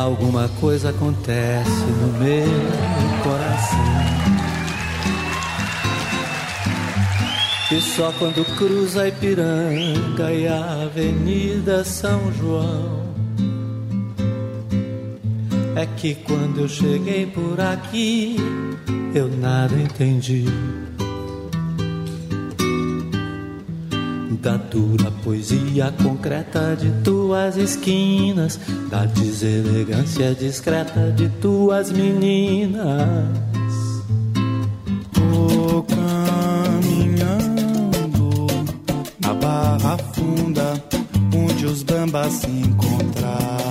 Alguma coisa acontece no meu coração. E só quando cruza a Ipiranga e a Avenida São João é que quando eu cheguei por aqui eu nada entendi. Dura poesia concreta de tuas esquinas, da deselegância discreta de tuas meninas. Vou caminhando na barra funda, onde os bambas se encontravam.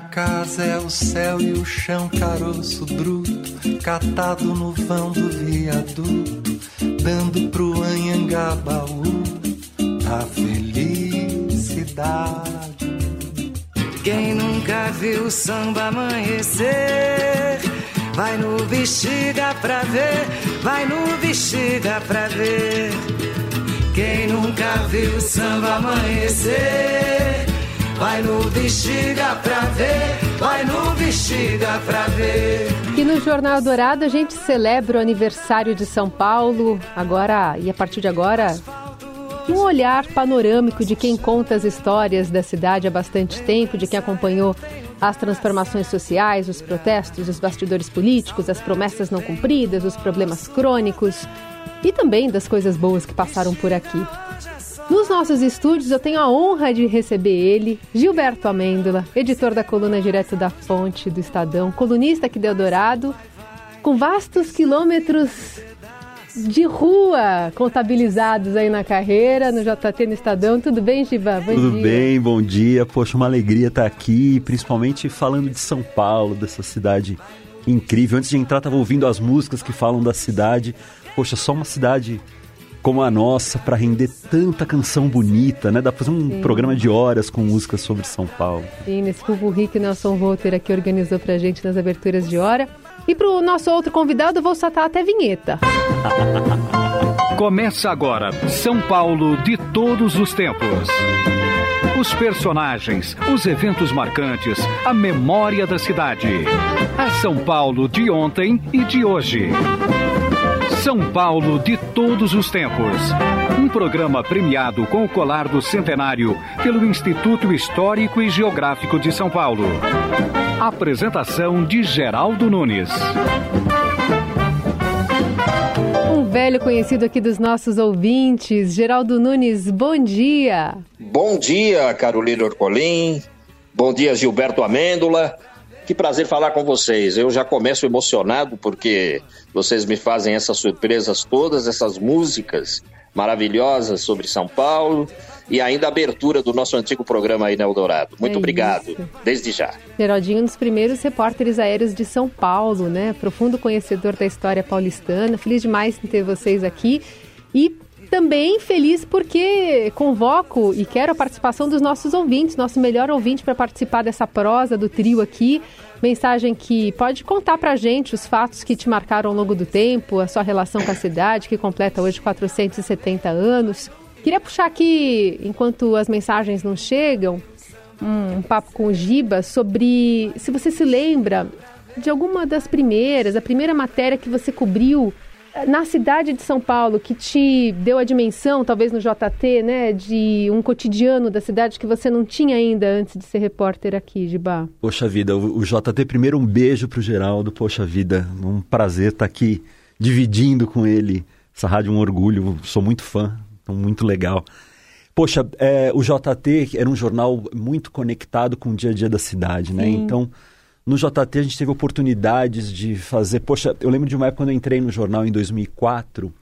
Casa é o céu e o chão caroço bruto, catado no vão do viaduto dando pro Anhangabaú a felicidade. Quem nunca viu samba amanhecer, vai no bexiga pra ver, vai no bexiga pra ver. Quem nunca viu samba amanhecer, vai no bexiga pra ver, vai no bexiga pra ver. E no Jornal Dourado a gente celebra o aniversário de São Paulo, agora e a partir de agora, um olhar panorâmico de quem conta as histórias da cidade há bastante tempo, de quem acompanhou as transformações sociais, os protestos, os bastidores políticos, as promessas não cumpridas, os problemas crônicos e também das coisas boas que passaram por aqui. Nos nossos estúdios eu tenho a honra de receber ele, Gilberto Amêndola, editor da coluna Direto da Fonte do Estadão, colunista aqui de Eldorado, com vastos quilômetros de rua contabilizados aí na carreira, no JT no Estadão. Tudo bem, Giba? Bom Tudo dia. bem, bom dia. Poxa, uma alegria estar aqui, principalmente falando de São Paulo, dessa cidade incrível. Antes de entrar, estava ouvindo as músicas que falam da cidade. Poxa, só uma cidade como a nossa para render tanta canção bonita, né? Dá pra fazer um Sim. programa de horas com músicas sobre São Paulo. Sim, nesse pulburri que Nelson Volter aqui organizou pra gente nas aberturas de hora. E pro nosso outro convidado, vou soltar até vinheta. Começa agora São Paulo de todos os tempos. Os personagens, os eventos marcantes, a memória da cidade. A São Paulo de ontem e de hoje. São Paulo de todos os tempos. Um programa premiado com o colar do centenário pelo Instituto Histórico e Geográfico de São Paulo. Apresentação de Geraldo Nunes. Um velho conhecido aqui dos nossos ouvintes, Geraldo Nunes, bom dia. Bom dia, Carolina Orcolim. Bom dia, Gilberto Amêndola. Que prazer falar com vocês. Eu já começo emocionado porque vocês me fazem essas surpresas todas, essas músicas maravilhosas sobre São Paulo e ainda a abertura do nosso antigo programa aí na Eldorado. Muito é obrigado, isso. desde já. Geraldinho, um dos primeiros repórteres aéreos de São Paulo, né? Profundo conhecedor da história paulistana. Feliz demais em ter vocês aqui. E também feliz porque convoco e quero a participação dos nossos ouvintes, nosso melhor ouvinte para participar dessa prosa do trio aqui. Mensagem que pode contar para a gente os fatos que te marcaram ao longo do tempo, a sua relação com a cidade, que completa hoje 470 anos. Queria puxar aqui, enquanto as mensagens não chegam, um papo com o Giba sobre se você se lembra de alguma das primeiras, a primeira matéria que você cobriu na cidade de São Paulo, que te deu a dimensão, talvez no JT, né, de um cotidiano da cidade que você não tinha ainda antes de ser repórter aqui, Gibá? Poxa vida, o, o JT, primeiro um beijo pro Geraldo, poxa vida, um prazer estar tá aqui dividindo com ele essa rádio, um orgulho, sou muito fã, muito legal. Poxa, é, o JT era um jornal muito conectado com o dia a dia da cidade, né? Sim. Então no JT a gente teve oportunidades de fazer. Poxa, eu lembro de uma época quando eu entrei no jornal em 2004,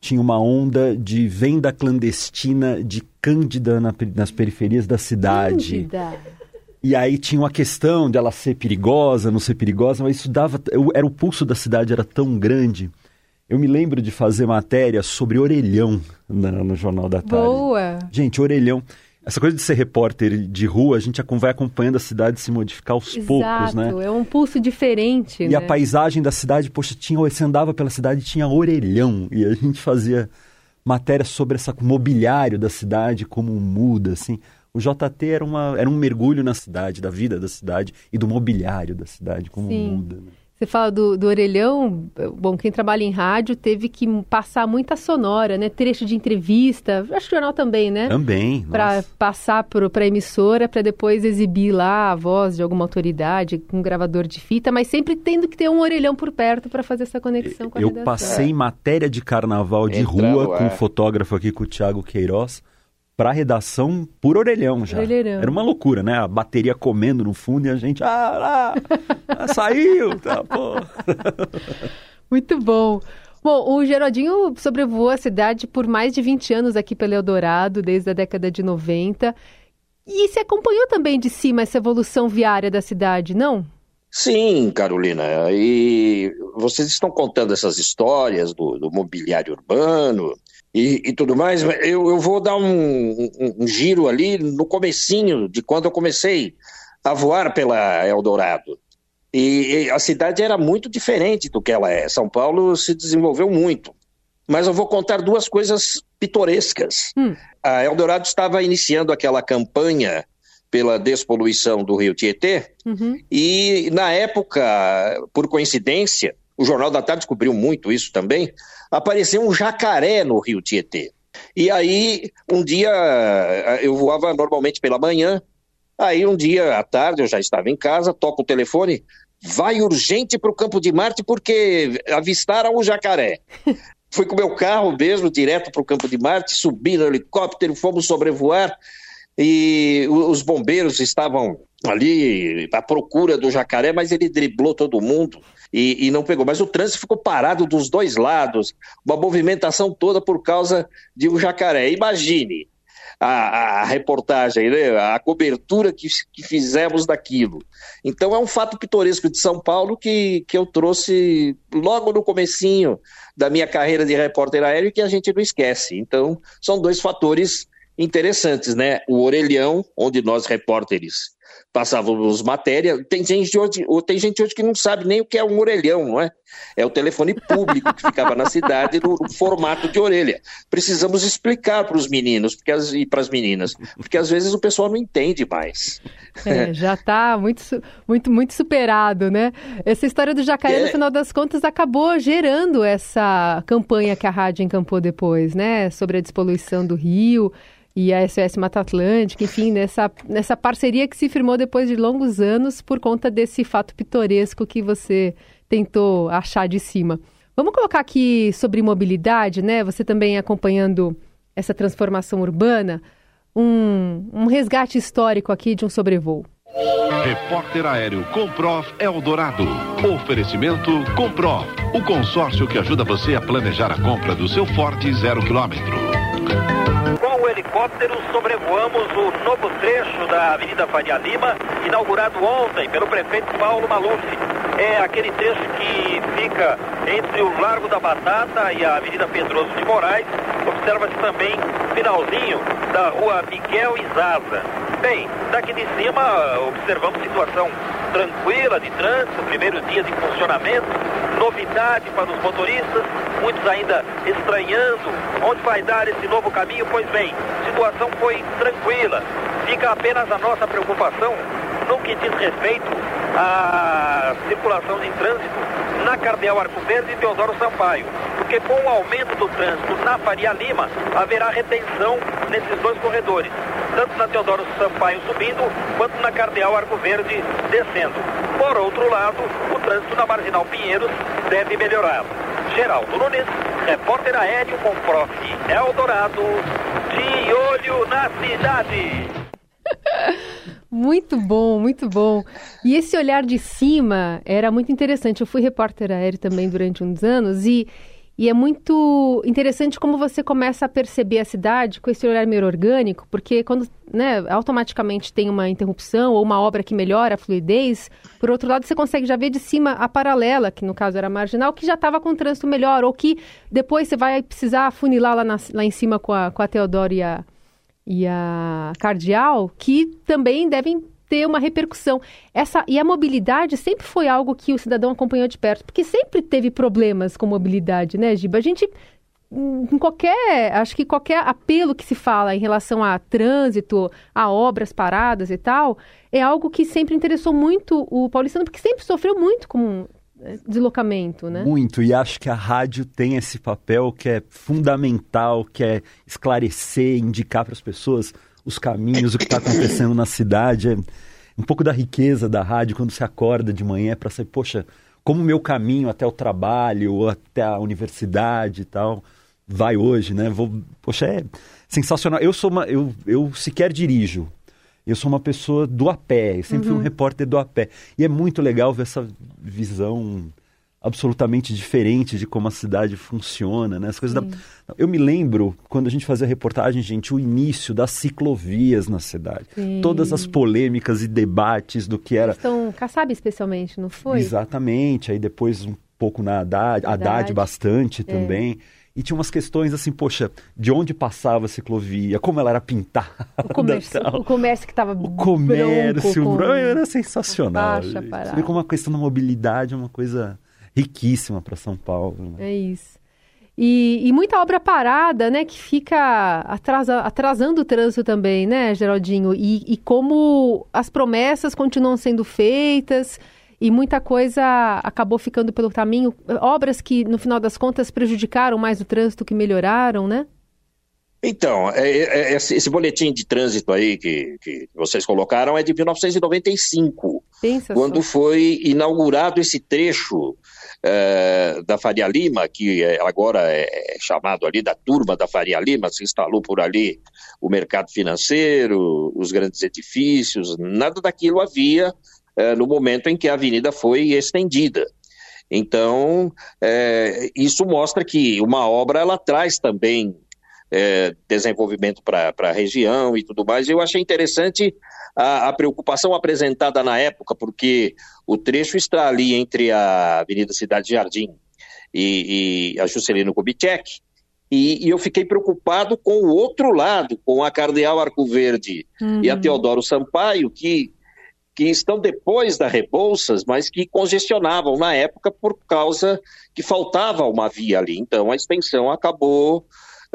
tinha uma onda de venda clandestina de cândida na, nas periferias da cidade. Cândida. E aí tinha uma questão dela ser perigosa, não ser perigosa, mas isso dava. Eu, era o pulso da cidade era tão grande. Eu me lembro de fazer matéria sobre orelhão na, no Jornal da Tarde. Boa! Gente, orelhão. Essa coisa de ser repórter de rua, a gente vai acompanhando a cidade se modificar aos Exato, poucos, né? é um pulso diferente, E né? a paisagem da cidade, poxa, tinha, você andava pela cidade e tinha orelhão. E a gente fazia matéria sobre esse mobiliário da cidade, como muda, assim. O JT era, uma, era um mergulho na cidade, da vida da cidade e do mobiliário da cidade, como Sim. muda. Né? Você fala do, do orelhão, bom, quem trabalha em rádio teve que passar muita sonora, né? Trecho de entrevista, acho que o jornal também, né? Também. Para passar para a emissora, para depois exibir lá a voz de alguma autoridade com um gravador de fita, mas sempre tendo que ter um orelhão por perto para fazer essa conexão com a Eu redação. passei matéria de carnaval de rua com o ar. fotógrafo aqui, com o Thiago Queiroz, pra redação por orelhão já. Orelhão. Era uma loucura, né? A bateria comendo no fundo e a gente, ah, lá, ah, saiu, tá, pô. Muito bom. Bom, o Gerodinho sobrevoou a cidade por mais de 20 anos aqui pelo Eldorado, desde a década de 90. E se acompanhou também de cima essa evolução viária da cidade, não? Sim, Carolina. E vocês estão contando essas histórias do, do mobiliário urbano e, e tudo mais. Eu, eu vou dar um, um- um giro ali no comecinho de quando eu comecei a voar pela Eldorado. E, e a cidade era muito diferente do que ela é. São Paulo se desenvolveu muito. Mas eu vou contar duas coisas pitorescas. Hum. A Eldorado estava iniciando aquela campanha pela despoluição do Rio Tietê. Uhum. E na época, por coincidência, o Jornal da Tarde descobriu muito isso também, apareceu um jacaré no Rio Tietê. E aí, um dia, eu voava normalmente pela manhã, aí um dia à tarde, eu já estava em casa, toco o telefone, vai urgente para o Campo de Marte porque avistaram o jacaré. Fui com o meu carro mesmo, direto para o Campo de Marte, subi no helicóptero, fomos sobrevoar, e os bombeiros estavam ali à procura do jacaré, mas ele driblou todo mundo e, e não pegou. Mas o trânsito ficou parado dos dois lados, uma movimentação toda por causa de um jacaré. Imagine a, a reportagem, né? a cobertura que, que fizemos daquilo. Então é um fato pitoresco de São Paulo que, que eu trouxe logo no comecinho da minha carreira de repórter aéreo que a gente não esquece. Então são dois fatores interessantes, né? O orelhão, onde nós repórteres passávamos matéria. Tem gente hoje, ou tem gente hoje que não sabe nem o que é um orelhão, não é? É o telefone público que ficava na cidade no, no formato de orelha. Precisamos explicar para os meninos porque as, e para as meninas, porque às vezes o pessoal não entende mais. É, já está muito, muito, muito superado, né? Essa história do jacaré, no É. final das contas, acabou gerando essa campanha que a rádio encampou depois, né? Sobre a despoluição do rio e a SOS Mata Atlântica, enfim, nessa, nessa parceria que se firmou depois de longos anos por conta desse fato pitoresco que você tentou achar de cima. Vamos colocar aqui sobre mobilidade, né? Você também acompanhando essa transformação urbana, um, um resgate histórico aqui de um sobrevoo. Repórter Aéreo Comprov Eldorado. Oferecimento Comprov, o consórcio que ajuda você a planejar a compra do seu Ford zero quilômetro. Helicóptero sobrevoamos o novo trecho da Avenida Faria Lima, inaugurado ontem pelo prefeito Paulo Maluf. É aquele trecho que fica entre o Largo da Batata e a Avenida Pedroso de Moraes. Observa-se também finalzinho da rua Miguel Izaza. Bem, daqui de cima observamos situação tranquila de trânsito, primeiro dia de funcionamento, novidade para os motoristas, muitos ainda estranhando onde vai dar esse novo caminho. Pois bem, situação foi tranquila. Fica apenas a nossa preocupação no que diz respeito à circulação de trânsito na Cardeal Arco Verde e Teodoro Sampaio. Porque com o aumento do trânsito na Faria Lima, haverá retenção nesses dois corredores. Tanto na Teodoro Sampaio subindo, quanto na Cardeal Arco Verde descendo. Por outro lado, o trânsito na Marginal Pinheiros deve melhorar. Geraldo Nunes, repórter aéreo com Prof. Eldorado, de olho na cidade. Muito bom, muito bom. E esse olhar de cima era muito interessante. Eu fui repórter aéreo também durante uns anos e, E é muito interessante como você começa a perceber a cidade com esse olhar meio orgânico, porque quando né, automaticamente tem uma interrupção ou uma obra que melhora a fluidez, por outro lado você consegue já ver de cima a paralela, que no caso era marginal, que já estava com trânsito melhor, ou que depois você vai precisar funilar lá, na, lá em cima com a, com a Teodoro e a, e a Cardial, que também devem ter uma repercussão. Essa, e a mobilidade sempre foi algo que o cidadão acompanhou de perto, porque sempre teve problemas com mobilidade, né, Giba? A gente em qualquer, acho que qualquer apelo que se fala em relação a trânsito, a obras paradas e tal, é algo que sempre interessou muito o paulistano, porque sempre sofreu muito com deslocamento, né? Muito, e acho que a rádio tem esse papel que é fundamental, que é esclarecer, indicar para as pessoas os caminhos, o que está acontecendo na cidade. É um pouco da riqueza da rádio quando você acorda de manhã para saber, poxa, como o meu caminho até o trabalho, ou até a universidade e tal, vai hoje, né? Vou, poxa, é sensacional. Eu sou uma, eu, eu sequer dirijo. Eu sou uma pessoa do a pé, eu sempre uhum. fui um repórter do a pé. E é muito legal ver essa visão absolutamente diferente de como a cidade funciona, né? As coisas da... Eu me lembro quando a gente fazia reportagem, gente, o início das ciclovias na cidade. Sim. Todas as polêmicas e debates do que era. Então, Kassab especialmente, não foi? Exatamente. Aí depois um pouco na Haddad, Haddad, Haddad bastante é. também. E tinha umas questões assim, poxa, de onde passava a ciclovia, como ela era pintada. O comércio, o comércio que estava O comércio, branco, era sensacional. Baixa, como a questão da mobilidade é uma coisa riquíssima para São Paulo. Né? É isso. E, e, muita obra parada, né, que fica atrasa, atrasando o trânsito também, né, Geraldinho? E, e, como as promessas continuam sendo feitas e muita coisa acabou ficando pelo caminho. Obras que, no final das contas, prejudicaram mais o trânsito que melhoraram, né? Então, é, é, é esse boletim de trânsito aí que, que vocês colocaram é de 1995, Pensa quando só. foi inaugurado esse trecho é, da Faria Lima, que agora é chamado ali da turma da Faria Lima, se instalou por ali o mercado financeiro, os grandes edifícios, nada daquilo havia é, no momento em que a avenida foi estendida. Então, é, isso mostra que uma obra ela traz também é, desenvolvimento para a região e tudo mais. Eu achei interessante a, a, preocupação apresentada na época, porque o trecho está ali entre a Avenida Cidade Jardim e, e a Juscelino Kubitschek, e, e, eu fiquei preocupado com o outro lado, com a Cardeal Arco Verde uhum. e a uhum. Teodoro Sampaio, que, que estão depois da Rebouças, mas que congestionavam na época por causa que faltava uma via ali. Então a extensão acabou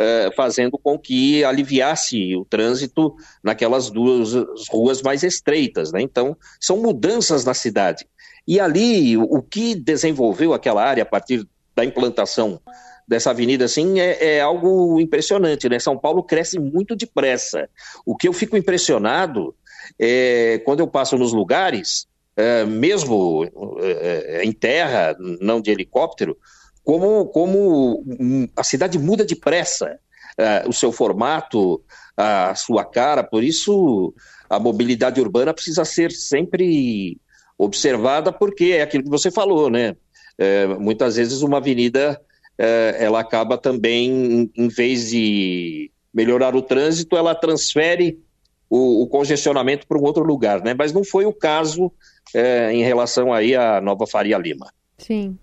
eh, fazendo com que aliviasse o trânsito naquelas duas ruas mais estreitas. Né? Então, são mudanças na cidade. E ali, o que desenvolveu aquela área a partir da implantação dessa avenida assim é, é, algo impressionante, né? São Paulo cresce muito depressa. O que eu fico impressionado é quando eu passo nos lugares, é, mesmo é, em terra, não de helicóptero, como, como a cidade muda depressa uh, o seu formato, a sua cara, por isso a mobilidade urbana precisa ser sempre observada, porque é aquilo que você falou, né? É, muitas vezes uma avenida é, ela acaba também, em vez de melhorar o trânsito, ela transfere o, o congestionamento para um outro lugar, né? Mas não foi o caso é, em relação aí à Nova Faria Lima. Sim.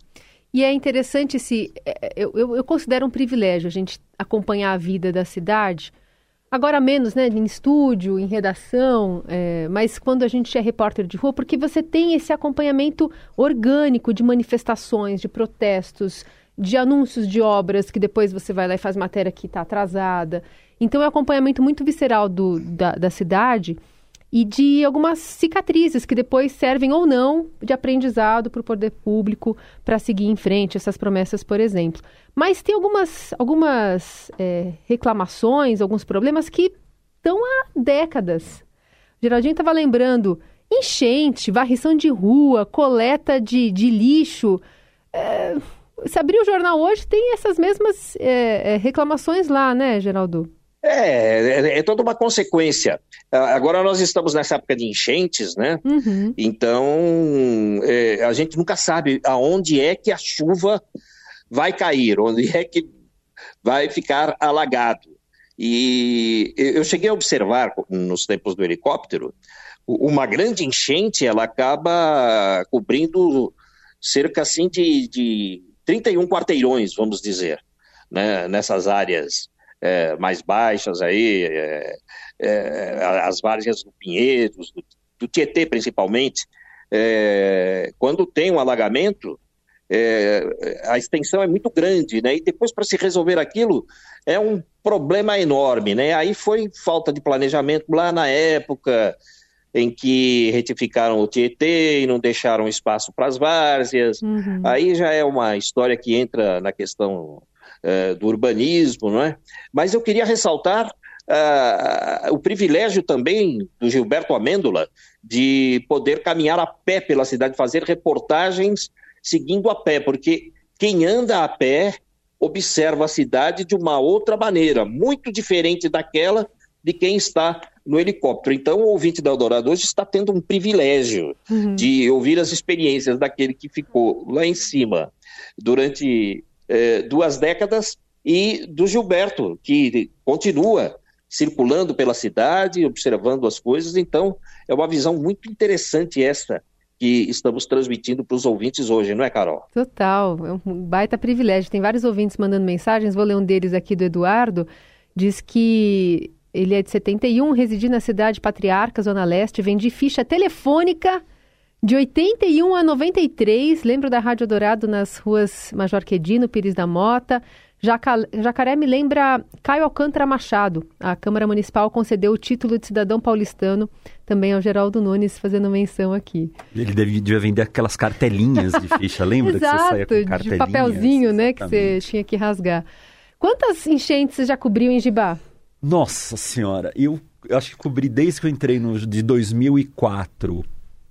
E é interessante se. É, eu, eu, eu, considero um privilégio a gente acompanhar a vida da cidade. Agora menos, né, em estúdio, em redação, é, mas quando a gente é repórter de rua, porque você tem esse acompanhamento orgânico de manifestações, de protestos, de anúncios de obras que depois você vai lá e faz matéria que está atrasada. Então é um acompanhamento muito visceral do, da, da cidade e de algumas cicatrizes que depois servem ou não de aprendizado para o poder público para seguir em frente essas promessas, por exemplo. Mas tem algumas, algumas é, reclamações, alguns problemas que estão há décadas. Geraldinho estava lembrando enchente, varrição de rua, coleta de, de lixo. É, se abrir o jornal hoje, tem essas mesmas é, é reclamações lá, né, Geraldo? É, é, é, toda uma consequência. Agora nós estamos nessa época de enchentes, né? Uhum. Então é, a gente nunca sabe aonde é que a chuva vai cair, onde é que vai ficar alagado. E eu cheguei a observar nos tempos do helicóptero, uma grande enchente ela acaba cobrindo cerca assim de, de 31 quarteirões, vamos dizer, né, nessas áreas é, mais baixas aí, é, é, as várzeas do Pinheiros, do, do Tietê principalmente, é, quando tem um alagamento, é, a extensão é muito grande, né? E depois para se resolver aquilo é um problema enorme, né? Aí foi falta de planejamento lá na época em que retificaram o Tietê e não deixaram espaço para as várzeas. Uhum. Aí já é uma história que entra na questão do urbanismo, não é? Mas eu queria ressaltar uh, o privilégio também do Gilberto Amêndola de poder caminhar a pé pela cidade, fazer reportagens seguindo a pé, porque quem anda a pé observa a cidade de uma outra maneira, muito diferente daquela de quem está no helicóptero. Então, o ouvinte da Eldorado hoje está tendo um privilégio uhum. de ouvir as experiências daquele que ficou lá em cima durante eh, duas décadas e do Gilberto, que continua circulando pela cidade, observando as coisas. Então, é uma visão muito interessante esta que estamos transmitindo para os ouvintes hoje, não é, Carol? Total, é um baita privilégio. Tem vários ouvintes mandando mensagens, vou ler um deles aqui do Eduardo. Diz que ele é de 71, reside na cidade Patriarca, Zona Leste, vende ficha telefônica de 81 a 93. Lembro da Rádio Dourado nas ruas Major Quedino, Pires da Mota. Jacaré me lembra Caio Alcântara Machado. A Câmara Municipal concedeu o título de cidadão paulistano também ao Geraldo Nunes, fazendo menção aqui. Ele devia vender aquelas cartelinhas de ficha, lembra Exato, que você saía com cartelinhas? de papelzinho, né, que você tinha que rasgar. Quantas enchentes você já cobriu em Gibá? Nossa senhora, eu, eu acho que cobri desde que eu entrei no, de 2004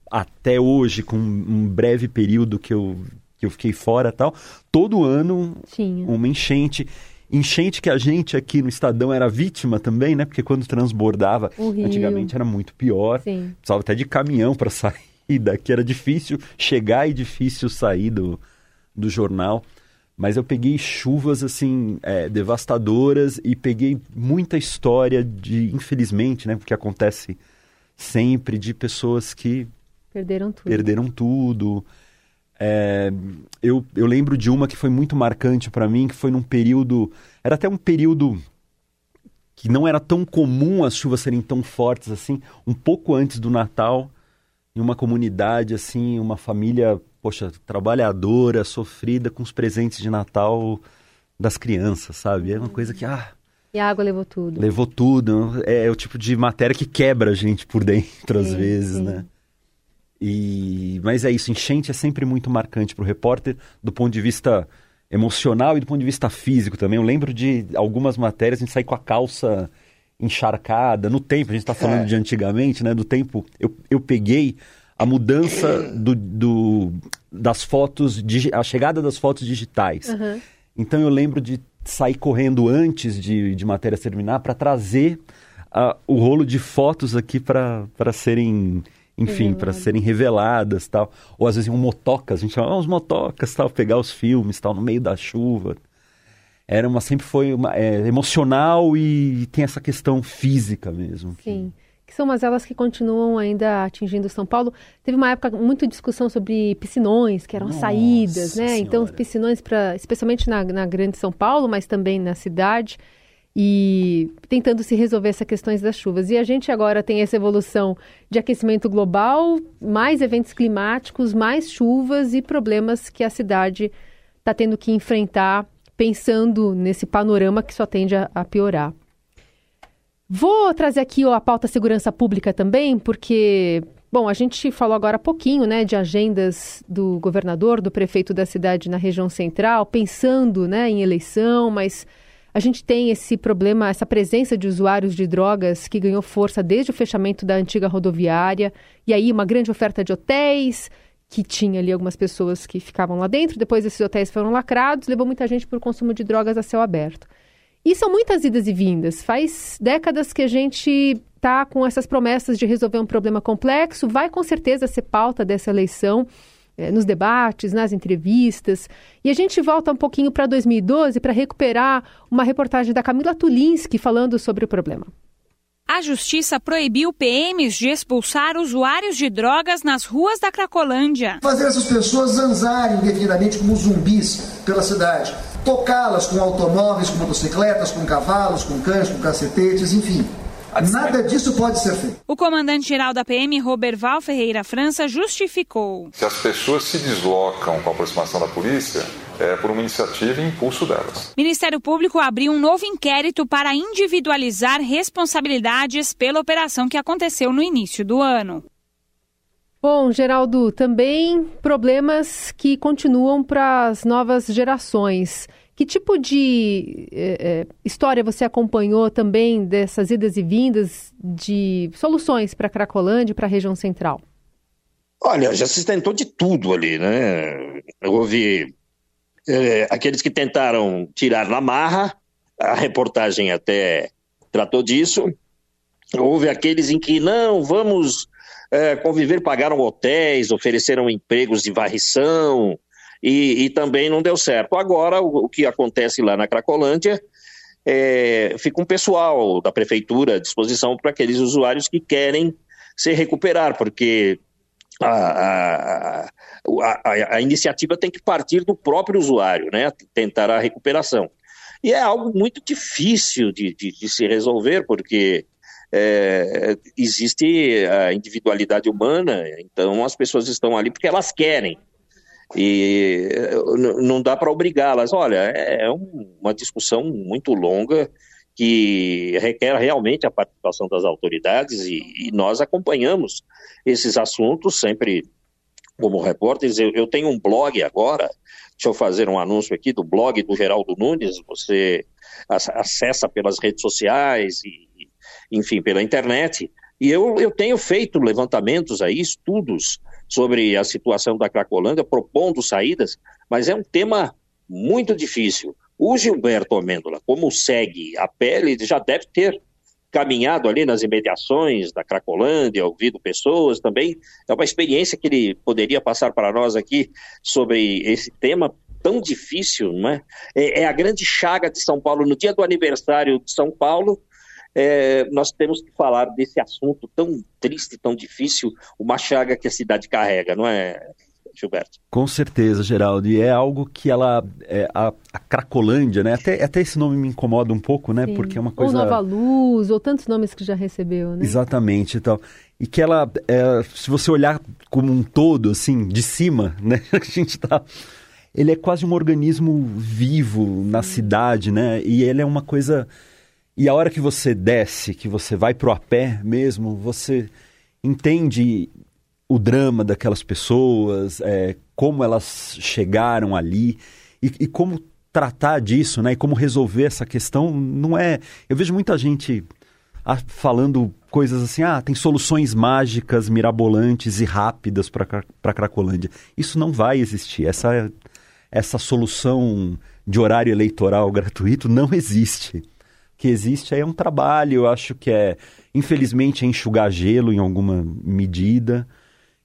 até hoje, com um breve período que eu que eu fiquei fora tal, todo ano Tinha. uma enchente. Enchente que a gente aqui no Estadão era vítima também, né? Porque quando transbordava, antigamente era muito pior. Sim. Precisava até de caminhão para sair daqui. Era difícil chegar e difícil sair do, do jornal. Mas eu peguei chuvas, assim, é, devastadoras e peguei muita história de, infelizmente, né? Porque acontece sempre de pessoas que... Perderam tudo. Perderam tudo é, eu, eu lembro de uma que foi muito marcante para mim, que foi num período. Era até um período que não era tão comum as chuvas serem tão fortes assim, um pouco antes do Natal, em uma comunidade assim, uma família, poxa, trabalhadora, sofrida com os presentes de Natal das crianças, sabe? É uma coisa que ah, e a água levou tudo. Levou tudo. É, é, o tipo de matéria que quebra a gente por dentro, às sim, vezes, sim. né? E, mas é isso, enchente é sempre muito marcante para o repórter do ponto de vista emocional e do ponto de vista físico também. Eu lembro de algumas matérias a gente sair com a calça encharcada no tempo. A gente está falando é. de antigamente, né? Do tempo. Eu, eu peguei a mudança do, do das fotos, a chegada das fotos digitais. Uhum. Então eu lembro de sair correndo antes de, de matéria terminar para trazer uh, o rolo de fotos aqui para serem enfim, para serem reveladas tal. Ou às vezes um motocas, a gente chama, ah, os motocas tal, pegar os filmes tal, no meio da chuva. Era uma, sempre foi uma, é, emocional e tem essa questão física mesmo. Sim. Que... que são umas elas que continuam ainda atingindo São Paulo. Teve uma época muita discussão sobre piscinões, que eram Nossa saídas, né? Senhora. Então, piscinões para, especialmente na, na grande São Paulo, mas também na cidade e tentando se resolver essas questões das chuvas. E a gente agora tem essa evolução de aquecimento global, mais eventos climáticos, mais chuvas e problemas que a cidade está tendo que enfrentar, pensando nesse panorama que só tende a, a piorar. Vou trazer aqui a pauta segurança pública também, porque, bom, a gente falou agora há pouquinho, né, de agendas do governador, do prefeito da cidade na região central, pensando, né, em eleição, mas a gente tem esse problema, essa presença de usuários de drogas que ganhou força desde o fechamento da antiga rodoviária, e aí uma grande oferta de hotéis, que tinha ali algumas pessoas que ficavam lá dentro, depois esses hotéis foram lacrados, levou muita gente para o consumo de drogas a céu aberto. E são muitas idas e vindas. Faz décadas que a gente está com essas promessas de resolver um problema complexo, vai com certeza ser pauta dessa eleição nos debates, nas entrevistas. E a gente volta um pouquinho para 2012 para recuperar uma reportagem da Camila Tulinski falando sobre o problema. A justiça proibiu PMs de expulsar usuários de drogas nas ruas da Cracolândia. Fazer essas pessoas zanzarem indefinidamente como zumbis pela cidade. Tocá-las com automóveis, com motocicletas, com cavalos, com cães, com cacetetes, enfim. Nada disso pode ser feito. O comandante-geral da PM, Roberval Ferreira França, justificou. Se as pessoas se deslocam com a aproximação da polícia, é por uma iniciativa e impulso delas. Ministério Público abriu um novo inquérito para individualizar responsabilidades pela operação que aconteceu no início do ano. Bom, Geraldo, também problemas que continuam para as novas gerações. Que tipo de é, história você acompanhou também dessas idas e vindas de soluções para Cracolândia e para a região central? Olha, já se tentou de tudo ali, né? Houve é, aqueles que tentaram tirar na marra, a reportagem até tratou disso. Houve aqueles em que não, vamos é, conviver, pagaram hotéis, ofereceram empregos de varrição, e, e também não deu certo. Agora, o, o que acontece lá na Cracolândia é, fica um pessoal da prefeitura à disposição para aqueles usuários que querem se recuperar, porque a, a, a, a, iniciativa tem que partir do próprio usuário, né? Tentar a recuperação. E é algo muito difícil de, de, de se resolver, porque é, existe a individualidade humana, então as pessoas estão ali porque elas querem. E não dá para obrigá-las. Olha, é, é uma discussão muito longa que requer realmente a participação das autoridades e, e nós acompanhamos esses assuntos sempre como repórteres. Eu, eu, tenho um blog agora, deixa eu fazer um anúncio aqui do blog do Geraldo Nunes, você acessa pelas redes sociais e, enfim, pela internet. E eu, eu tenho feito levantamentos aí, estudos sobre a situação da Cracolândia, propondo saídas, mas é um tema muito difícil. O Gilberto Amêndola, como segue a pele, ele já deve ter caminhado ali nas imediações da Cracolândia, ouvido pessoas também. É uma experiência que ele poderia passar para nós aqui sobre esse tema tão difícil, não é? É, é a grande chaga de São Paulo. No dia do aniversário de São Paulo, é, nós temos que falar desse assunto tão triste, tão difícil, uma chaga que a cidade carrega, não é, Gilberto? Com certeza, Geraldo, e é algo que ela, é, a, a, Cracolândia, né, até, até esse nome me incomoda um pouco, né, Sim. porque é uma coisa... Ou Nova Luz, ou tantos nomes que já recebeu, né? Exatamente, então, e que ela, é, se você olhar como um todo, assim, de cima, né, a gente tá ele é quase um organismo vivo na cidade, né? E ele é uma coisa e a hora que você desce, que você vai pro a pé mesmo, você entende o drama daquelas pessoas, é, como elas chegaram ali e, e, como tratar disso, né? E como resolver essa questão. Não é. Eu vejo muita gente ah, falando coisas assim, ah, tem soluções mágicas, mirabolantes e rápidas para Cracolândia. Isso não vai existir. Essa, essa solução de horário eleitoral gratuito não existe que existe aí é um trabalho, eu acho que é, infelizmente, é enxugar gelo em alguma medida.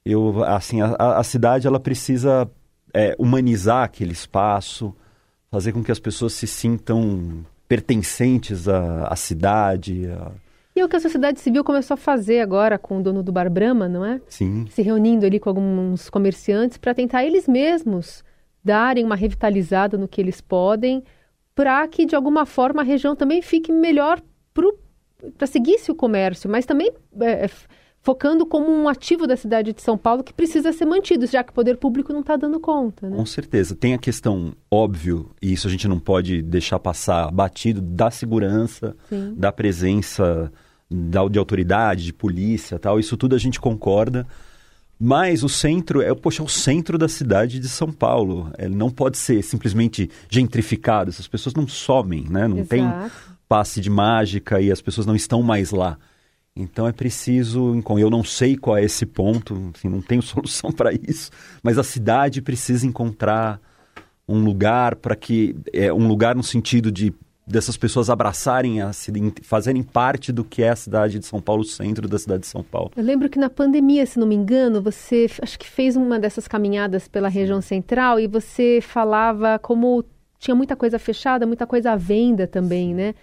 Eu, assim, a, a cidade ela precisa é, humanizar aquele espaço, fazer com que as pessoas se sintam pertencentes à, à cidade. A... E é o que a sociedade civil começou a fazer agora com o dono do Bar Brahma, não é? Sim. Se reunindo ali com alguns comerciantes para tentar eles mesmos darem uma revitalizada no que eles podem para que, de alguma forma, a região também fique melhor para seguir-se o comércio, mas também é, é, focando como um ativo da cidade de São Paulo que precisa ser mantido, já que o poder público não está dando conta. Né? Com certeza. Tem a questão, óbvio, e isso a gente não pode deixar passar batido, da segurança, Sim. da presença da, de autoridade, de polícia tal. Isso tudo a gente concorda. Mas o centro é, poxa, é o centro da cidade de São Paulo. Ele não pode ser simplesmente gentrificado. Essas pessoas não somem, né? Não Exato. tem passe de mágica e as pessoas não estão mais lá. Então é preciso, eu não sei qual é esse ponto, assim, não tenho solução para isso, mas a cidade precisa encontrar um lugar para que é um lugar no sentido de dessas pessoas abraçarem, a, fazerem parte do que é a cidade de São Paulo, o centro da cidade de São Paulo. Eu lembro que na pandemia, se não me engano, você acho que fez uma dessas caminhadas pela região central e você falava como tinha muita coisa fechada, muita coisa à venda também, né?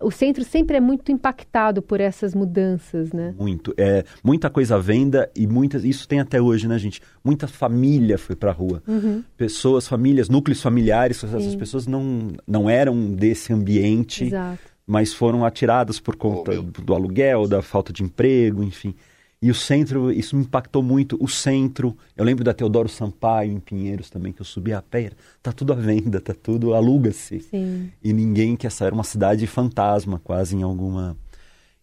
O centro sempre é muito impactado por essas mudanças, né? Muito. É, muita coisa à venda e muitas. Isso tem até hoje, né, gente? Muita família foi para a rua. Uhum. Pessoas, famílias, núcleos familiares, Sim. essas pessoas não, não eram desse ambiente, Exato. mas foram atiradas por conta oh, do, do aluguel, da falta de emprego, enfim. E o centro, isso me impactou muito. O centro, eu lembro da Teodoro Sampaio em Pinheiros também, que eu subi a pé, tá tudo à venda, tá tudo, aluga-se. E ninguém quer sair, era uma cidade fantasma, quase em alguma,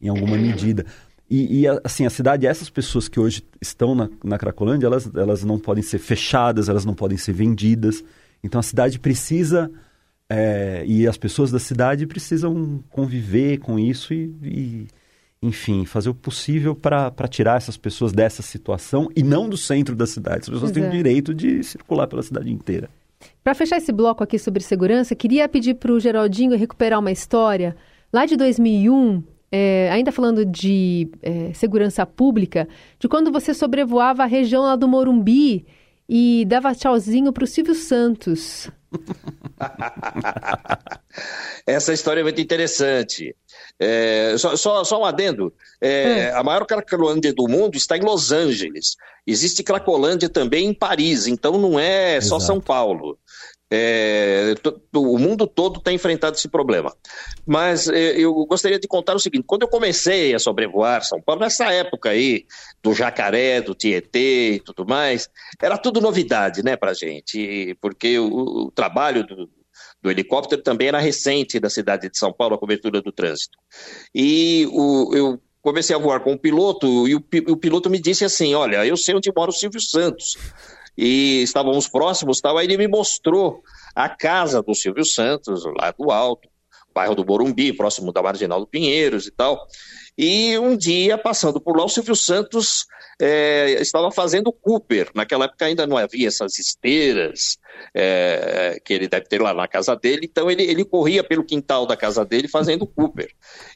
em alguma medida. E, e, assim, a cidade, essas pessoas que hoje estão na, na Cracolândia, elas, elas não podem ser fechadas, elas não podem ser vendidas. Então a cidade precisa, é, e as pessoas da cidade precisam conviver com isso e, e enfim, fazer o possível para tirar essas pessoas dessa situação e não do centro da cidade. As pessoas têm o direito de circular pela cidade inteira. Para fechar esse bloco aqui sobre segurança, queria pedir para o Geraldinho recuperar uma história lá de 2001, é, ainda falando de é, segurança pública, de quando você sobrevoava a região lá do Morumbi e dava tchauzinho para o Silvio Santos. Essa história é muito interessante. É, só, só, só, um adendo: é, é. a maior Cracolândia do mundo está em Los Angeles. Existe Cracolândia também em Paris, então não é Exato. só São Paulo. É, o mundo todo está enfrentando esse problema. Mas é, eu gostaria de contar o seguinte: quando eu comecei a sobrevoar São Paulo, nessa época aí, do jacaré, do Tietê e tudo mais, era tudo novidade né, para gente, porque o, o trabalho do, do helicóptero também era recente da cidade de São Paulo, a cobertura do trânsito. E o, eu comecei a voar com o piloto e o, o, piloto me disse assim: Olha, eu sei onde mora o Silvio Santos e estávamos próximos, tal. Aí ele me mostrou a casa do Silvio Santos, lá do alto, bairro do Morumbi, próximo da Marginal do Pinheiros e tal. E um dia, passando por lá, o Silvio Santos é, estava fazendo Cooper. Naquela época ainda não havia essas esteiras é, que ele deve ter lá na casa dele. Então ele, ele corria pelo quintal da casa dele fazendo Cooper.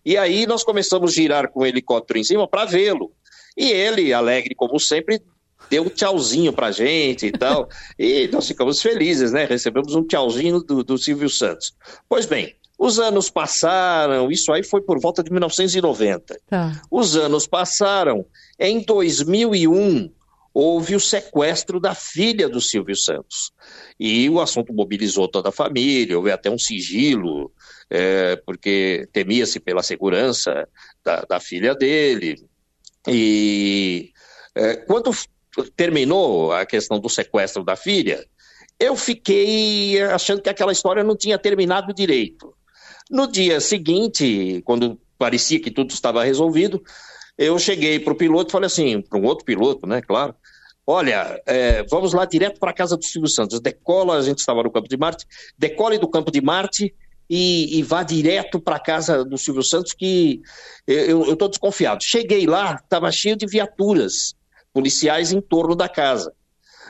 E aí nós começamos a girar com o helicóptero em cima para vê-lo. E ele, alegre como sempre, deu um tchauzinho pra gente e tal. e nós ficamos felizes, né? Recebemos um tchauzinho do, do Silvio Santos. Pois bem, os anos passaram, isso aí foi por volta de 1990. Tá. Os anos passaram, em 2001 houve o sequestro da filha do Silvio Santos. E o assunto mobilizou toda a família, houve até um sigilo, é, porque temia-se pela segurança da, da, filha dele. E é, quando terminou a questão do sequestro da filha, eu fiquei achando que aquela história não tinha terminado direito. No dia seguinte, quando parecia que tudo estava resolvido, eu cheguei para o piloto e falei assim, para um outro piloto, né, claro, olha, é, vamos lá direto para a casa do Silvio Santos, decola, a gente estava no Campo de Marte, decole do Campo de Marte e, e vá direto para a casa do Silvio Santos, que eu estou desconfiado. Cheguei lá, estava cheio de viaturas policiais em torno da casa.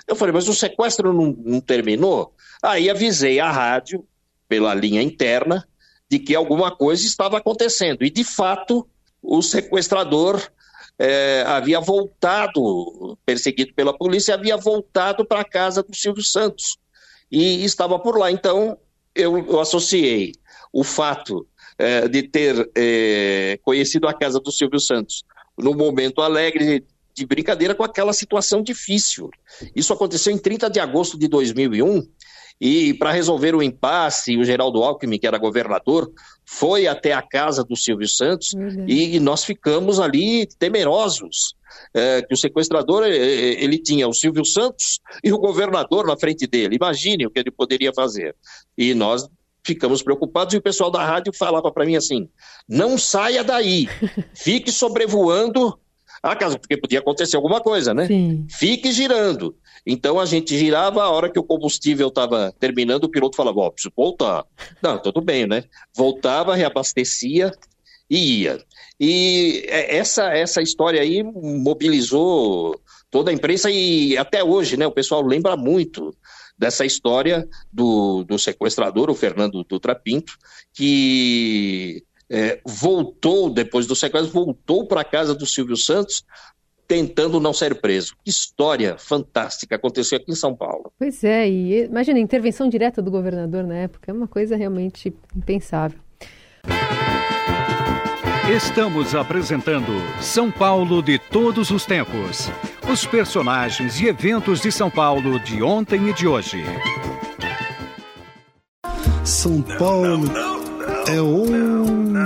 Eu falei, mas o sequestro não, não terminou? Aí avisei a rádio, pela linha interna, de que alguma coisa estava acontecendo. E, de fato, o sequestrador é, havia voltado, perseguido pela polícia, havia voltado para a casa do Silvio Santos e estava por lá. Então, eu, eu associei o fato é, de ter é, conhecido a casa do Silvio Santos no momento alegre de brincadeira com aquela situação difícil. Isso aconteceu em 30 de agosto de 2001 e para resolver o impasse, o Geraldo Alckmin, que era governador, foi até a casa do Silvio Santos e, e, nós ficamos ali temerosos. É, que o sequestrador é, é, ele tinha o Silvio Santos e o governador na frente dele. Imagine o que ele poderia fazer. E nós ficamos preocupados e o pessoal da rádio falava para mim assim: não saia daí, fique sobrevoando a casa, porque podia acontecer alguma coisa, né? Sim. Fique girando. Então a gente girava, a hora que o combustível estava terminando, o piloto falava, ó, oh, preciso voltar. Não, tudo bem, né? Voltava, reabastecia e ia. E é, essa, essa história aí mobilizou toda a imprensa e até hoje, né, o pessoal lembra muito dessa história do, do sequestrador, o Fernando Dutra Pinto, que é, voltou, depois do sequestro, voltou para a casa do Silvio Santos tentando não ser preso. Que história fantástica aconteceu aqui em São Paulo. Pois é, e imagina, a intervenção direta do governador na época é uma coisa realmente impensável. Estamos apresentando São Paulo de todos os tempos. Os personagens e eventos de São Paulo de ontem e de hoje. São Paulo é outra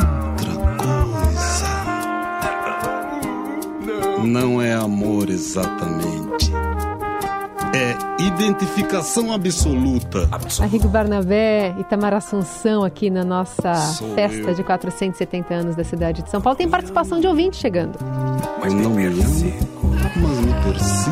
coisa. Não é amor exatamente é identificação absoluta. Arrigo Barnabé, Itamar Assunção aqui na nossa Sou festa eu. de 470 anos da cidade de São Paulo. Tem participação de ouvinte chegando. Eu não me amo, mas me torci.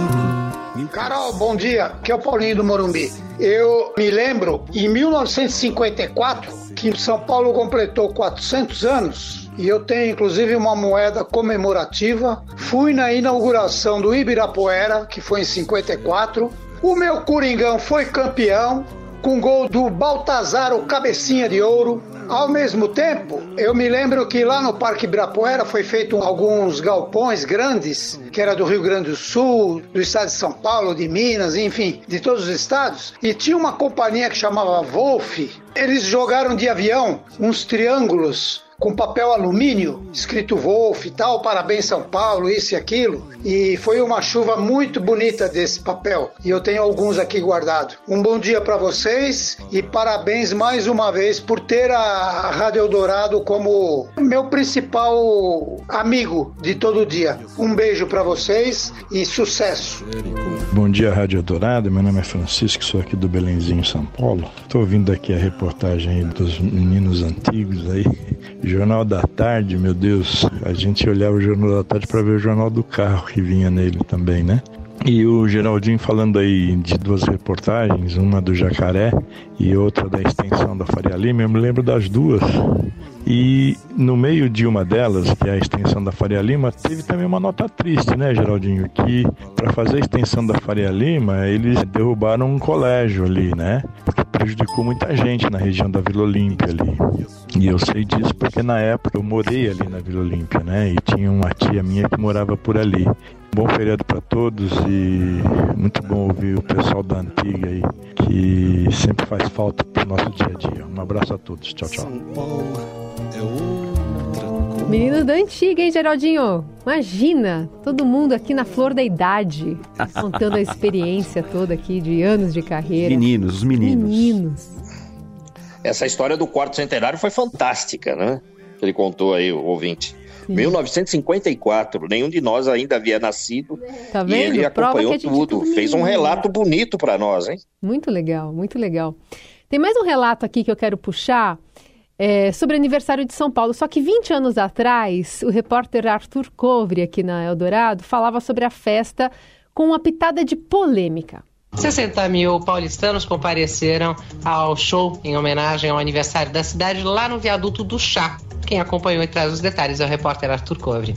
Carol, bom dia. Aqui é o Paulinho do Morumbi. Eu me lembro, em 1954, que São Paulo completou 400 anos e eu tenho inclusive uma moeda comemorativa. Fui na inauguração do Ibirapuera, que foi em 54. O meu Coringão foi campeão com gol do Baltazar, o cabecinha de ouro. Ao mesmo tempo, eu me lembro que lá no Parque Ibirapuera foi feito alguns galpões grandes, que era do Rio Grande do Sul, do estado de São Paulo, de Minas, enfim, de todos os estados, e tinha uma companhia que chamava Wolf. Eles jogaram de avião uns triângulos com papel alumínio, escrito Wolf e tal, parabéns São Paulo, isso e aquilo. E foi uma chuva muito bonita desse papel. E eu tenho alguns aqui guardados. Um bom dia para vocês e parabéns mais uma vez por ter a Rádio Eldorado como meu principal amigo de todo dia. Um beijo para vocês e sucesso. Bom dia, Rádio Eldorado. Meu nome é Francisco, sou aqui do Belenzinho, São Paulo. Estou ouvindo aqui a reportagem dos meninos antigos aí Jornal da Tarde, meu Deus, a gente olhava o Jornal da Tarde para ver o Jornal do Carro que vinha nele também, né? E o Geraldinho falando aí de duas reportagens, uma do Jacaré e outra da extensão da Faria Lima, eu me lembro das duas. E no meio de uma delas, que é a extensão da Faria Lima, teve também uma nota triste, né, Geraldinho? Que para fazer a extensão da Faria Lima, eles derrubaram um colégio ali, né? Porque prejudicou muita gente na região da Vila Olímpia ali. E eu sei disso porque na época eu morei ali na Vila Olímpia, né? E tinha uma tia minha que morava por ali. Bom feriado para todos e muito bom ouvir o pessoal da antiga aí, que sempre faz falta pro nosso dia a dia. Um abraço a todos. Tchau, tchau. Menino da antiga, hein, Geraldinho? Imagina, todo mundo aqui na flor da idade, contando a experiência toda aqui de anos de carreira. Meninos, os meninos. Meninos. Essa história do quarto centenário foi fantástica, né? Ele contou aí, o ouvinte. Sim. 1954, nenhum de nós ainda havia nascido. Tá vendo? E ele acompanhou tudo, fez um relato bonito para nós, hein? Muito legal, muito legal. Tem mais um relato aqui que eu quero puxar é, sobre o aniversário de São Paulo. Só que 20 anos atrás, o repórter Arthur Covre, aqui na Eldorado, falava sobre a festa com uma pitada de polêmica. 60 mil paulistanos compareceram ao show em homenagem ao aniversário da cidade lá no viaduto do Chá. Quem acompanhou e traz os detalhes é o repórter Arthur Covre.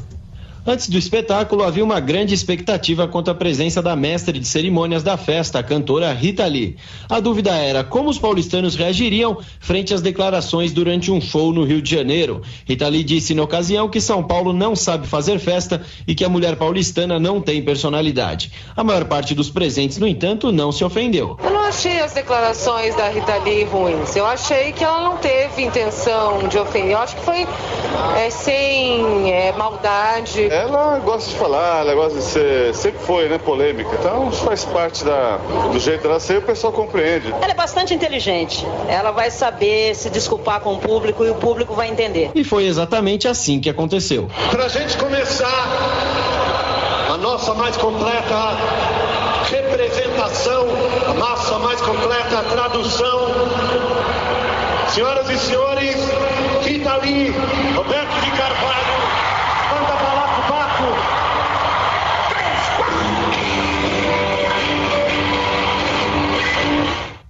Antes do espetáculo, havia uma grande expectativa quanto à presença da mestre de cerimônias da festa, a cantora Rita Lee. A dúvida era como os paulistanos reagiriam frente às declarações durante um show no Rio de Janeiro. Rita Lee disse na ocasião que São Paulo não sabe fazer festa e que a mulher paulistana não tem personalidade. A maior parte dos presentes, no entanto, não se ofendeu. Eu não achei as declarações da Rita Lee ruins. Eu achei que ela não teve intenção de ofender. Eu acho que foi é, sem é, maldade ela gosta de falar, ela gosta de ser, sempre foi, né, polêmica. Então faz parte da, do jeito dela ser, o pessoal compreende. Ela é bastante inteligente. Ela vai saber se desculpar com o público e o público vai entender. E foi exatamente assim que aconteceu. Pra gente começar a nossa mais completa representação, a nossa mais completa tradução. Senhoras e senhores, Rita Lee, Roberto de Carvalho,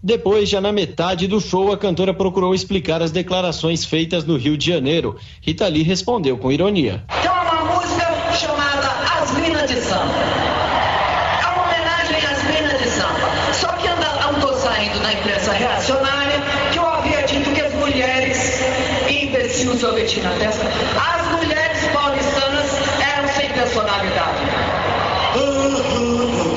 Depois, já na metade do show, a cantora procurou explicar as declarações feitas no Rio de Janeiro. Rita Lee respondeu com ironia. Tem uma música chamada As Minas de Samba. É uma homenagem às Minas de Samba. Só que andou saindo na imprensa reacionária que eu havia dito que as mulheres, imbecil sorvetinho na testa, as mulheres paulistanas eram sem personalidade.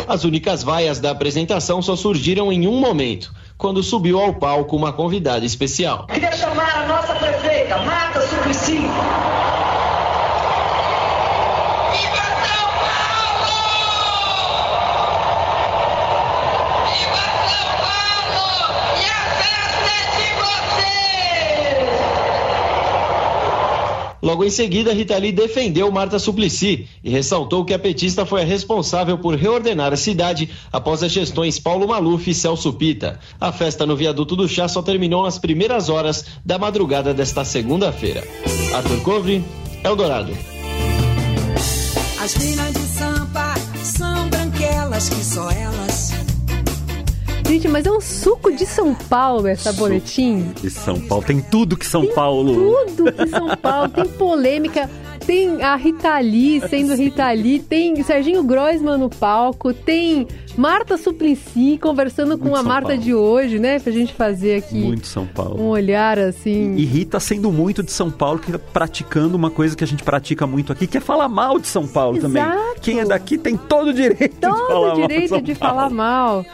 As únicas vaias da apresentação só surgiram em um momento, quando subiu ao palco uma convidada especial. Queria chamar a nossa prefeita, Marta Suplicy. Logo em seguida, Rita Lee defendeu Marta Suplicy e ressaltou que a petista foi a responsável por reordenar a cidade após as gestões Paulo Maluf e Celso Pita. A festa no Viaduto do Chá só terminou nas primeiras horas da madrugada desta segunda-feira. Arthur Covre, Eldorado. As minas de Sampa são branquelas que só elas Gente, mas é um suco de São Paulo essa boletim. De São Paulo, tem tudo que São tem Paulo. Tudo que São Paulo, tem polêmica. Tem a Rita Lee sendo Rita Lee, tem Serginho Groisman no palco, tem Marta Suplicy conversando com Muito a São Marta Paulo. de hoje, né? Pra gente fazer aqui Muito São Paulo. um olhar assim. E Rita sendo muito de São Paulo, que tá praticando uma coisa que a gente pratica muito aqui, que é falar mal de São Paulo também. Exato. Quem é daqui tem todo o direito de falar todo mal o direito de Paulo. falar mal.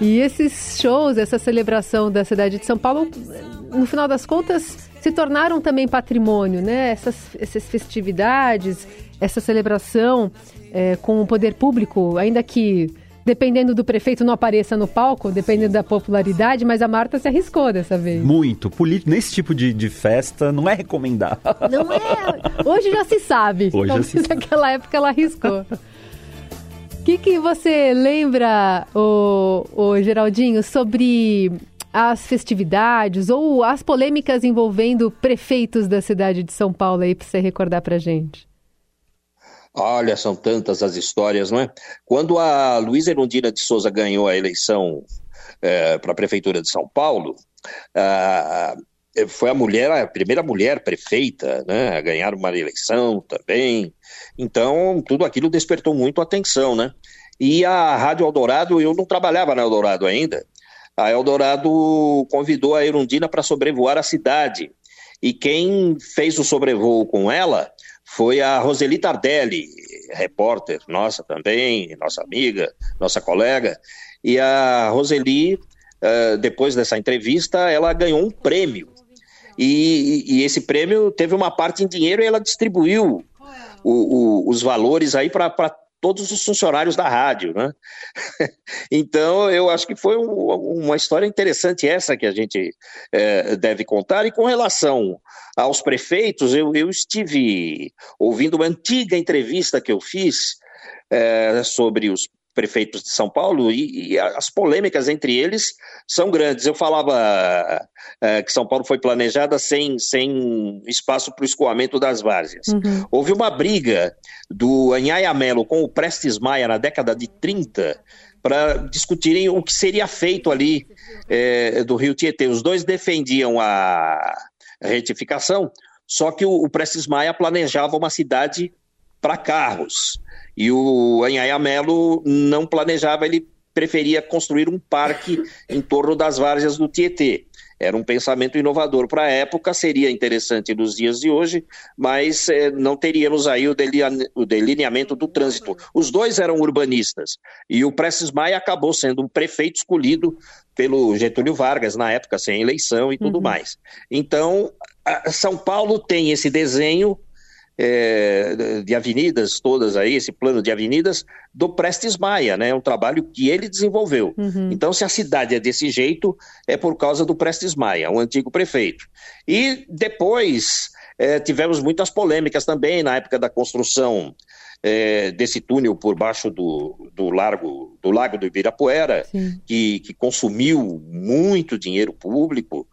E esses shows, essa celebração da cidade de São Paulo, no final das contas, se tornaram também patrimônio, né? Essas, essas festividades, essa celebração é, com o poder público, ainda que dependendo do prefeito não apareça no palco, dependendo da popularidade, mas a Marta se arriscou dessa vez. Muito. Nesse tipo de, de festa não é recomendável. Não é. Hoje já se sabe. Hoje já Então, se sabe. naquela época ela arriscou. O que, que você lembra, o, o Geraldinho, sobre as festividades ou as polêmicas envolvendo prefeitos da cidade de São Paulo aí, pra você recordar pra gente? Olha, são tantas as histórias, não é? Quando a Luísa Erundina de Souza ganhou a eleição para a Prefeitura de São Paulo, ah, foi a mulher, a primeira mulher prefeita né, a ganhar uma eleição também. Então, tudo aquilo despertou muito atenção, né? E a Rádio Eldorado, eu não trabalhava na Eldorado ainda, a Eldorado convidou a Erundina para sobrevoar a cidade. E quem fez o sobrevoo com ela foi a Roseli Tardelli, repórter nossa também, nossa amiga, nossa colega. E a Roseli, eh, depois dessa entrevista, ela ganhou um prêmio. E, e esse prêmio teve uma parte em dinheiro e ela distribuiu o- o- os valores aí para todos os funcionários da rádio, né? então, eu acho que foi um- uma história interessante essa que a gente eh, deve contar. E com relação aos prefeitos, eu, eu estive ouvindo uma antiga entrevista que eu fiz eh, sobre os prefeitos de São Paulo e, e as polêmicas entre eles são grandes. Eu falava eh, que São Paulo foi planejada sem, sem espaço para o escoamento das várzeas. Houve uma briga do Anhaia Melo com o Prestes Maia na década de 30 para discutirem o que seria feito ali eh, do Rio Tietê. Os dois defendiam a retificação, só que o, o Prestes Maia planejava uma cidade para carros. E o Anhaia Melo não planejava, ele preferia construir um parque em torno das várzeas do Tietê. Era um pensamento inovador para a época, seria interessante nos dias de hoje, mas eh, não teríamos aí o, deline- o delineamento do trânsito. Os dois eram urbanistas e o Prestes Maia acabou sendo um prefeito escolhido pelo Getúlio Vargas na época, sem eleição e tudo mais. Então, São Paulo tem esse desenho é, de avenidas todas aí, esse plano de avenidas do Prestes Maia, né? É um trabalho que ele desenvolveu. Então, se a cidade é desse jeito, é por causa do Prestes Maia, um antigo prefeito. E depois eh, tivemos muitas polêmicas também na época da construção eh, desse túnel por baixo do, do, largo, do lago do Ibirapuera, que, que consumiu muito dinheiro público.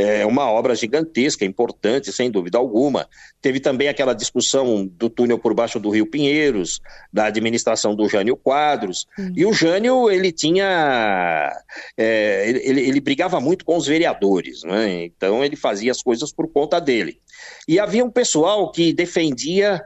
É uma obra gigantesca, importante, sem dúvida alguma. Teve também aquela discussão do túnel por baixo do Rio Pinheiros, da administração do Jânio Quadros. E o Jânio, ele tinha. é, ele, ele- ele brigava muito com os vereadores, né? então ele fazia as coisas por conta dele. E havia um pessoal que defendia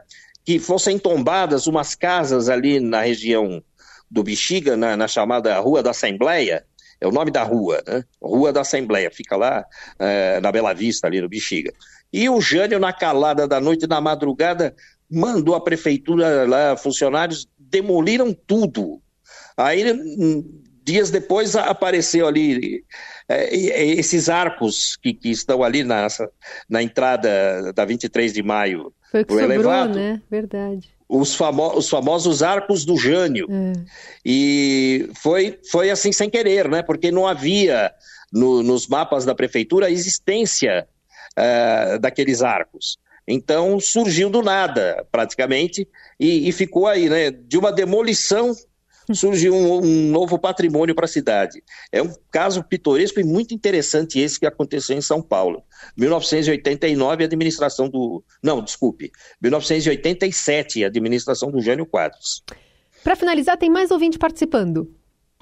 que fossem tombadas umas casas ali na região do Bexiga, na, na chamada Rua da Assembleia, é o nome da rua, né? Rua da Assembleia, fica lá eh, na Bela Vista, ali no Bexiga. E o Jânio, na calada da noite, na madrugada, mandou a prefeitura lá, funcionários, demoliram tudo. Aí, dias depois, apareceu ali é, esses arcos que, que, estão ali na, na entrada da 23 de maio. Foi o que sobrou, elevado. né? Verdade. Os, famo os famosos arcos do Jânio. É. E foi, foi assim sem querer, né? Porque não havia no, nos mapas da prefeitura a existência uh, daqueles arcos. Então surgiu do nada, praticamente, e, e ficou aí, né? De uma demolição surgiu um, um novo patrimônio para a cidade. É um caso pitoresco e muito interessante esse que aconteceu em São Paulo. 1989, administração do. Não, desculpe. 1987, administração do Jânio Quadros. Para finalizar, tem mais ouvinte participando.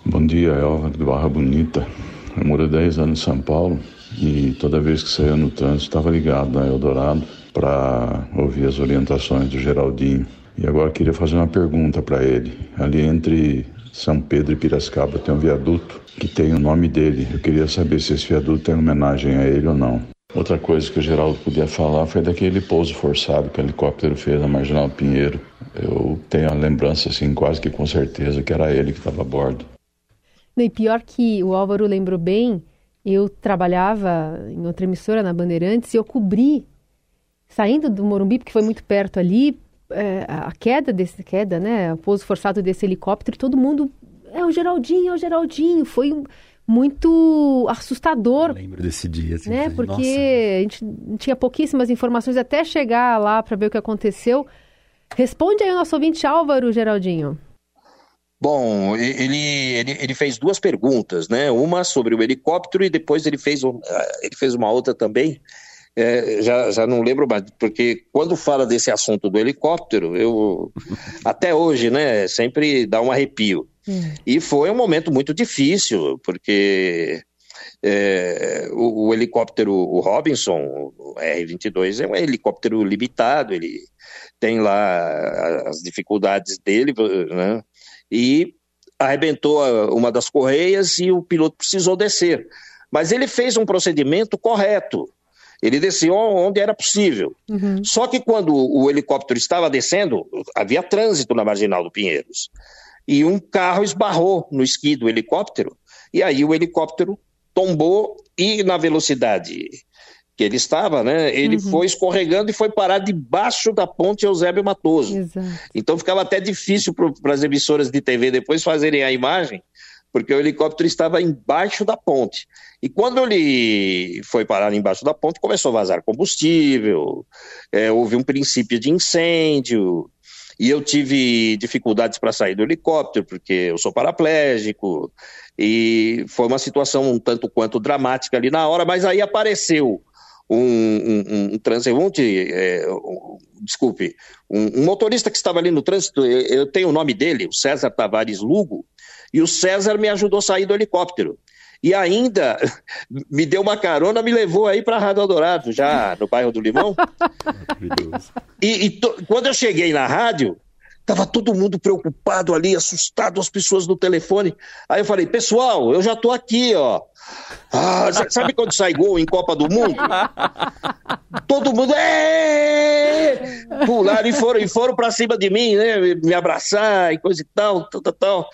Bom dia, Elva de Barra Bonita. Eu moro há 10 anos em São Paulo e toda vez que saía no trânsito estava ligado na Eldorado para ouvir as orientações do Geraldinho. E agora queria fazer uma pergunta para ele. Ali entre São Pedro e Piracicaba tem um viaduto que tem o nome dele. Eu queria saber se esse viaduto tem homenagem a ele ou não. Outra coisa que o Geraldo podia falar foi daquele pouso forçado que o helicóptero fez na Marginal Pinheiro. Eu tenho a lembrança, assim, quase que com certeza que era ele que estava a bordo. E pior que o Álvaro lembrou bem, eu trabalhava em outra emissora na Bandeirantes e eu cobri, saindo do Morumbi, porque foi muito perto ali, é, a queda desse queda, né? O pouso forçado desse helicóptero, todo mundo é o Geraldinho, é o Geraldinho. Foi muito assustador. Eu lembro desse dia, assim, né? Porque nossa. a gente tinha pouquíssimas informações até chegar lá para ver o que aconteceu. Responde aí o nosso ouvinte Álvaro, Geraldinho. Bom, ele, ele, ele fez duas perguntas, né? Uma sobre o helicóptero e depois ele fez, um, ele fez uma outra também. É, já, já não lembro mais, porque quando fala desse assunto do helicóptero, eu até hoje, né, sempre dá um arrepio. Hum. E foi um momento muito difícil, porque é, o, o, helicóptero, o Robinson, o R-22, é um helicóptero limitado, ele tem lá as dificuldades dele, né? E arrebentou uma das correias e o piloto precisou descer. Mas ele fez um procedimento correto. Ele desceu onde era possível. Uhum. Só que quando o helicóptero estava descendo, havia trânsito na marginal do Pinheiros. E um carro esbarrou no esqui do helicóptero, e aí o helicóptero tombou e na velocidade que ele estava, né, ele Uhum. foi escorregando e foi parar debaixo da ponte Eusébio Matoso. Exato. Então ficava até difícil para as emissoras de TV depois fazerem a imagem, porque o helicóptero estava embaixo da ponte. E quando ele foi parar embaixo da ponte, começou a vazar combustível, é, houve um princípio de incêndio, e eu tive dificuldades para sair do helicóptero, porque eu sou paraplégico, e foi uma situação um tanto quanto dramática ali na hora, mas aí apareceu um, um, um transeunte, é, um, desculpe, um, motorista que estava ali no trânsito, eu, eu tenho o nome dele, o César Tavares Lugo, e o César me ajudou a sair do helicóptero. E ainda me deu uma carona, me levou aí para a Rádio Eldorado, já no bairro do Limão. E, e to- quando eu cheguei na rádio, tava todo mundo preocupado ali, assustado, as pessoas no telefone. Aí eu falei, pessoal, eu já tô aqui, ó. Ah, sa- sabe quando sai gol em Copa do Mundo? Todo mundo pularam e foram, e foram para cima de mim, né? Me abraçar e coisa e tal, tal, tal, tal.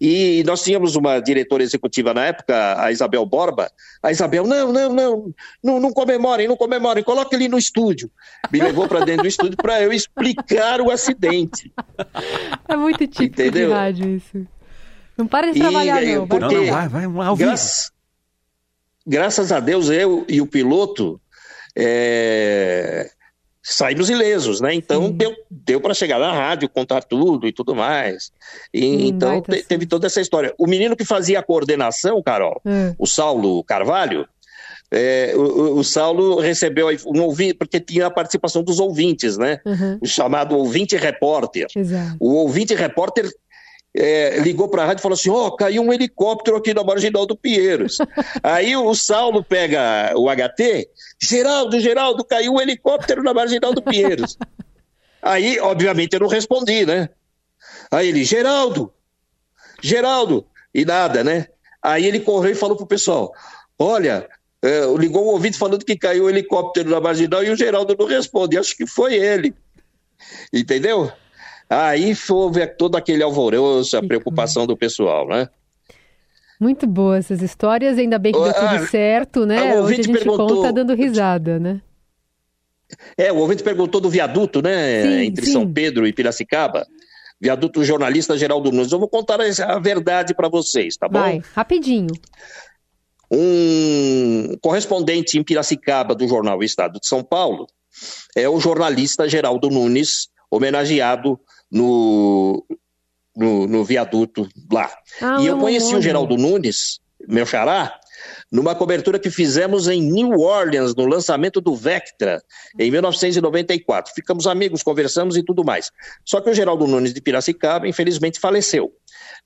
E nós tínhamos uma diretora executiva na época, a Isabel Borba. A Isabel, não, não, não, não, não comemorem, não comemorem, coloque ele no estúdio. Me levou para dentro do estúdio para eu explicar o acidente. É muito típico Entendeu? de rádio isso. Não para de E, trabalhar, eh, não. vai porque- trabalhar. vai, vai, ao vivo. Graças, graças a Deus, eu e o piloto é, saímos ilesos, né? Então deu, deu para chegar na rádio, contar tudo e tudo mais. E, Hum, então te- teve toda essa história. O menino que fazia a coordenação, Carol, É. o Saulo Carvalho, é, o, o- Saulo recebeu um ouvinte, porque tinha a participação dos ouvintes, né? Uhum. O chamado ouvinte repórter. Exato. O ouvinte repórter é, ligou para a rádio e falou assim: Ó, caiu um helicóptero aqui na marginal do Pinheiros. Aí o Saulo pega o HT, Geraldo, Geraldo, caiu um helicóptero na marginal do Pinheiros. Aí, obviamente, eu não respondi, né? Aí ele, Geraldo, Geraldo, e nada, né? Aí ele correu e falou pro pessoal: Olha, é, ligou o ouvido falando que caiu o helicóptero na marginal e o Geraldo não responde. Acho que foi ele. Entendeu? Aí houve todo aquele alvoroço, a preocupação do pessoal, né? Muito boas essas histórias, ainda bem que deu tudo Ah, certo, né? o Hoje a gente perguntou- conta dando risada, né? É, o ouvinte perguntou do viaduto, né? Sim, entre sim. São Pedro e Piracicaba. Viaduto jornalista Geraldo Nunes. Eu vou contar a verdade para vocês, tá bom? Vai, rapidinho. Um correspondente em Piracicaba do jornal Estado de São Paulo é o jornalista Geraldo Nunes, homenageado no, no, no viaduto lá. Ah, e eu conheci o homônimo. Geraldo Nunes, meu xará, numa cobertura que fizemos em New Orleans, no lançamento do Vectra, em 1994. Ficamos amigos, conversamos e tudo mais. Só que o Geraldo Nunes de Piracicaba, infelizmente, faleceu.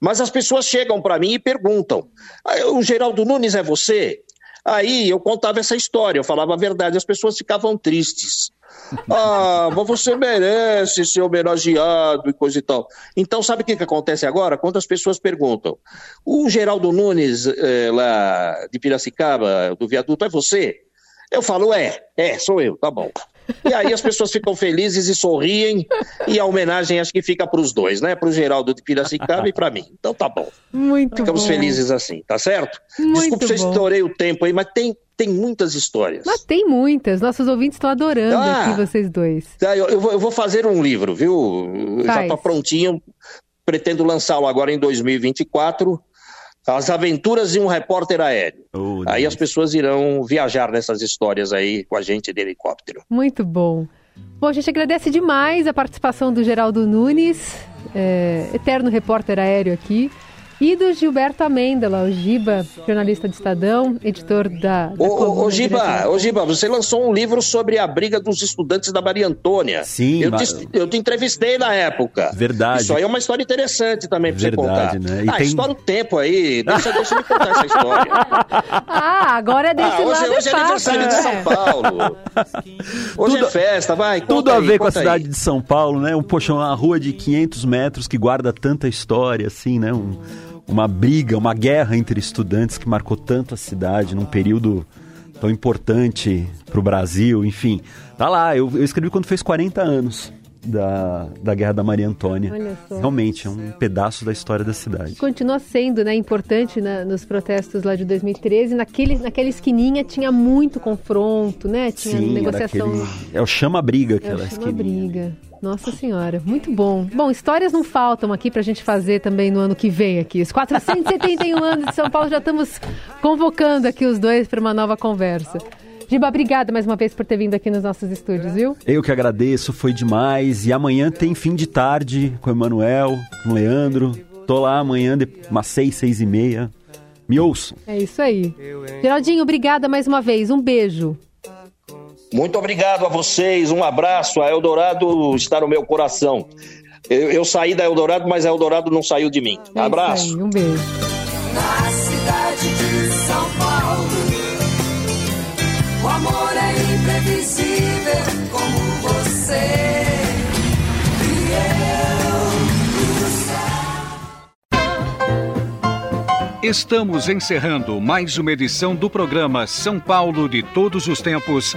Mas as pessoas chegam para mim e perguntam: "Ah, o Geraldo Nunes é você? Aí eu contava essa história, eu falava a verdade, as pessoas ficavam tristes. Ah, mas você merece ser homenageado e coisa e tal. Então, sabe o que, que acontece agora? Quando as pessoas perguntam, o Geraldo Nunes, eh, lá de Piracicaba, do viaduto, é você? Eu falo, é, é, sou eu, tá bom. E aí as pessoas ficam felizes e sorriem, e a homenagem acho que fica para os dois, né? Para o Geraldo de Piracicaba e para mim. Então tá bom. Muito Ficamos bom. felizes assim, tá certo? Muito Desculpe se eu estourei o tempo aí, mas tem, tem muitas histórias. Mas tem muitas. Nossos ouvintes estão adorando Ah. aqui vocês dois. Tá, eu, eu vou, eu vou fazer um livro, viu? Já Faz. está prontinho. Pretendo lançá-lo agora em 2024. As aventuras de um repórter aéreo. aí as pessoas irão viajar nessas histórias aí com a gente de helicóptero. Muito bom. Bom, a gente agradece demais a participação do Geraldo Nunes, é, eterno repórter aéreo aqui, e do Gilberto Amêndola, o Giba, jornalista de Estadão, editor da, da Ô, ô, Giba, ô, Giba, você lançou um livro sobre a briga dos estudantes da Maria Antônia. Sim, eu, mas- te, eu te entrevistei na época. Verdade. Isso aí é uma história interessante também pra Verdade, você contar. né? E ah, tem- estoura o tempo aí. Deixa, deixa eu contar essa história. Ah, agora é desse Ah, hoje, lado hoje é fácil, aniversário de né? São Paulo. Hoje é festa, vai. Tudo a aí, ver com a conta aí. cidade de São Paulo, né? Um, poxa, uma rua de 500 metros que guarda tanta história, assim, né? Um- uma briga, uma guerra entre estudantes que marcou tanto a cidade num período tão importante para o Brasil, enfim. Tá lá, eu, eu escrevi quando fez 40 anos da, da Guerra da Maria Antônia. Olha só. Realmente, é um pedaço da história da cidade. Continua sendo né, importante na- nos protestos lá de 2013. Naquele, naquela esquininha tinha muito confronto, né? Tinha Sim, negociação. aquele, é o chama-briga É aquela o chama esquina. briga. Nossa Senhora, muito bom. Bom, histórias não faltam aqui pra gente fazer também no ano que vem aqui. Os 471 anos de São Paulo já estamos convocando aqui os dois para uma nova conversa. Giba, obrigada mais uma vez por ter vindo aqui nos nossos estúdios, viu? Eu que agradeço, foi demais. E amanhã tem fim de tarde com o Emanuel, com o Leandro. Tô lá amanhã, de umas seis, seis e meia. Me ouçam. É isso aí. Geraldinho, obrigada mais uma vez. Um beijo. Muito obrigado a vocês, um abraço. A Eldorado está no meu coração. Eu, eu saí da Eldorado, mas a Eldorado não saiu de mim. É abraço. aí, um beijo. Na cidade de São Paulo, o amor é imprevisível como você e eu. Estamos encerrando mais uma edição do programa São Paulo de Todos os Tempos.